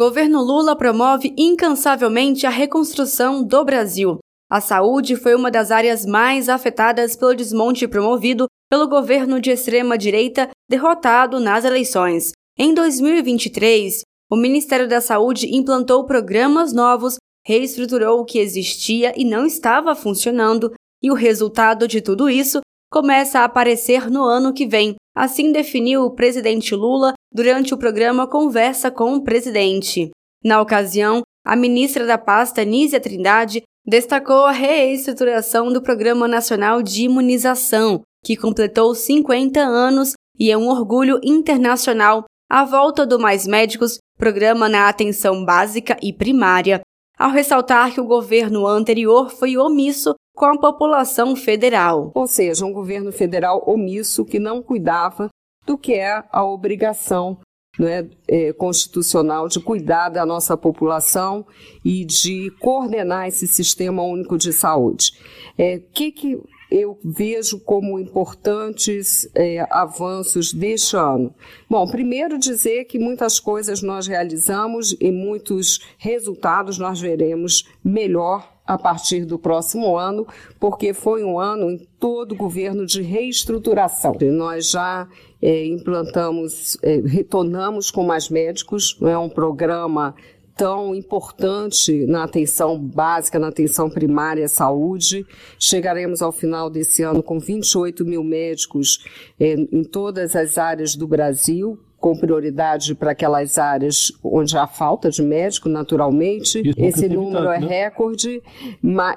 Governo Lula promove incansavelmente a reconstrução do Brasil. A saúde foi uma das áreas mais afetadas pelo desmonte promovido pelo governo de extrema-direita derrotado nas eleições. Em 2023, o Ministério da Saúde implantou programas novos, reestruturou o que existia e não estava funcionando, e o resultado de tudo isso começa a aparecer no ano que vem. Assim definiu o presidente Lula durante o programa Conversa com o Presidente. Na ocasião, a ministra da pasta, Nízia Trindade, destacou a reestruturação do Programa Nacional de Imunização, que completou 50 anos e é um orgulho internacional a volta do Mais Médicos, programa na atenção básica e primária, ao ressaltar que o governo anterior foi omisso com a população federal. Ou seja, um governo federal omisso que não cuidava do que é a obrigação né, é, constitucional de cuidar da nossa população e de coordenar esse sistema único de saúde. O é, que, que eu vejo como importantes é, avanços deste ano? Bom, primeiro dizer que muitas coisas nós realizamos e muitos resultados nós veremos melhor a partir do próximo ano, porque foi um ano em todo o governo de reestruturação. Nós já é, implantamos, é, retornamos com mais médicos, é um programa tão importante na atenção básica, na atenção primária à saúde. Chegaremos ao final desse ano com 28 mil médicos é, em todas as áreas do Brasil, com prioridade para aquelas áreas onde há falta de médico, naturalmente. Esse número é né? recorde.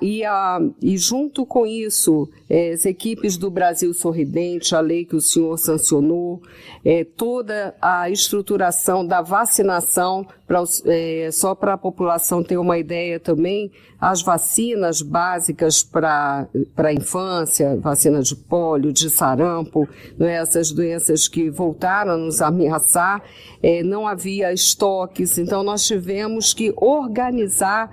E, a, e junto com isso, é, as equipes do Brasil Sorridente, a lei que o senhor sancionou, é, toda a estruturação da vacinação, pra, é, só para a população ter uma ideia também, as vacinas básicas para a infância, vacina de pólio, de sarampo, né, essas doenças que voltaram a nos ameaçar, é, não havia estoques, então nós tivemos que organizar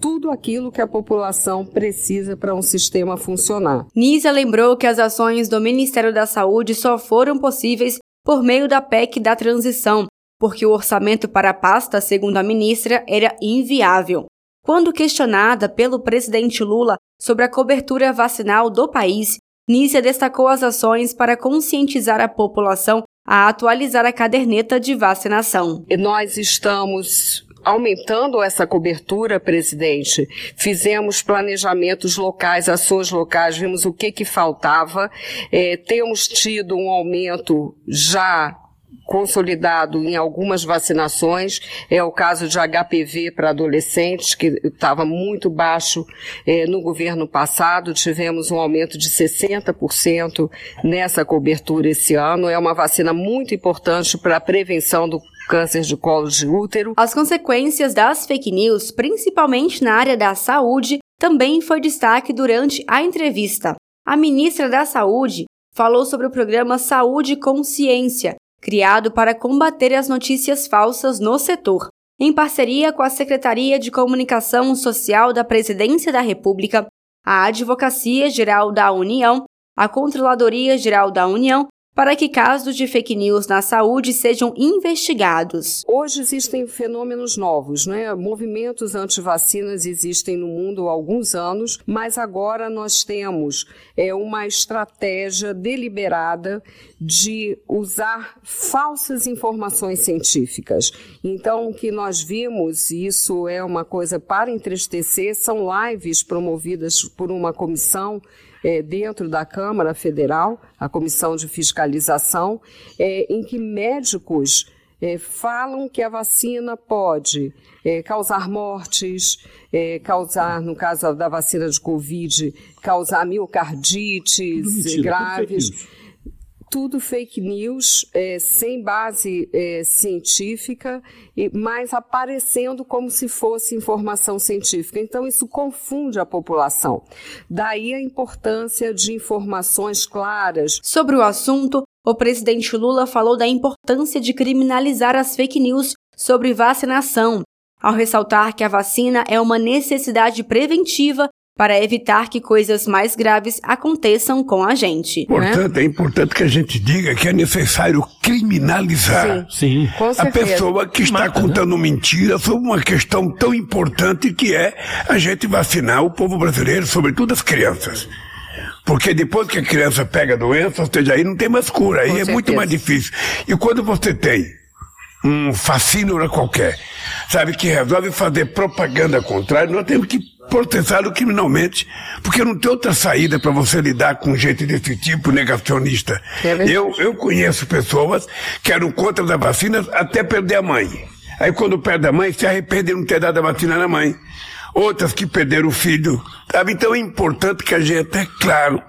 tudo aquilo que a população precisa para um sistema funcionar. Nízia lembrou que as ações do Ministério da Saúde só foram possíveis por meio da PEC da transição, porque o orçamento para a pasta, segundo a ministra, era inviável. Quando questionada pelo presidente Lula sobre a cobertura vacinal do país, Nícia destacou as ações para conscientizar a população a atualizar a caderneta de vacinação. Nós estamos aumentando essa cobertura, presidente. Fizemos planejamentos locais, ações locais, vimos o que que faltava. É, temos tido um aumento já consolidado em algumas vacinações. É o caso de HPV para adolescentes, que estava muito baixo é, no governo passado. Tivemos um aumento de 60% nessa cobertura esse ano. É uma vacina muito importante para a prevenção do câncer de colo de útero. As consequências das fake news, principalmente na área da saúde, também foi destaque durante a entrevista. A ministra da Saúde falou sobre o programa Saúde Consciência, criado para combater as notícias falsas no setor, em parceria com a Secretaria de Comunicação Social da Presidência da República, a Advocacia Geral da União, a Controladoria Geral da União para que casos de fake news na saúde sejam investigados. Hoje existem fenômenos novos, né? Movimentos anti-vacinas existem no mundo há alguns anos, mas agora nós temos é, uma estratégia deliberada de usar falsas informações científicas. Então, o que nós vimos, e isso é uma coisa para entristecer, são lives promovidas por uma comissão é, dentro da Câmara Federal, a Comissão de Fiscalização, é, em que médicos é, falam que a vacina pode é, causar mortes, é, causar, no caso da vacina de Covid, causar miocardites graves tudo fake news, é, sem base é, científica, mas aparecendo como se fosse informação científica. Então, isso confunde a população. Daí a importância de informações claras. Sobre o assunto, o presidente Lula falou da importância de criminalizar as fake news sobre vacinação, ao ressaltar que a vacina é uma necessidade preventiva para evitar que coisas mais graves aconteçam com a gente. Né? Portanto, né? é importante que a gente diga que é necessário criminalizar Sim. Sim. a pessoa que está Mata, né? contando né? mentira sobre uma questão tão importante que é a gente vacinar o povo brasileiro, sobretudo as crianças. Porque depois que a criança pega a doença, ou seja, aí não tem mais cura, aí Com é certeza. muito mais difícil. E quando você tem um fascínio qualquer, sabe, que resolve fazer propaganda contrária, nós temos que processá-lo criminalmente, porque não tem outra saída para você lidar com gente desse tipo negacionista. É eu, eu conheço pessoas que eram contra da vacina até perder a mãe. Aí quando perde a mãe, se arrepende de não ter dado a vacina na mãe. Outras que perderam o filho. Sabe? Então é importante que a gente tenha claro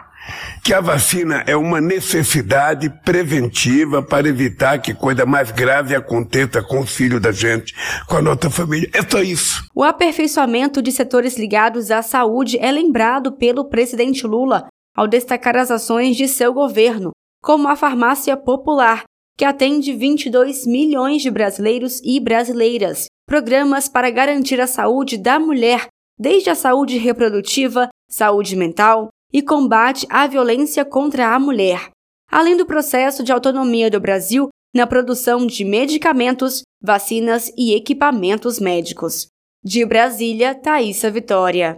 que a vacina é uma necessidade preventiva para evitar que coisa mais grave aconteça com os filhos da gente, com a nossa família. É só isso. O aperfeiçoamento de setores ligados à saúde é lembrado pelo presidente Lula ao destacar as ações de seu governo, como a farmácia popular, que atende 22 milhões de brasileiros e brasileiras, programas para garantir a saúde da mulher, desde a saúde reprodutiva, saúde mental, e combate à violência contra a mulher, além do processo de autonomia do Brasil na produção de medicamentos, vacinas e equipamentos médicos. De Brasília, Thaisa Vitória.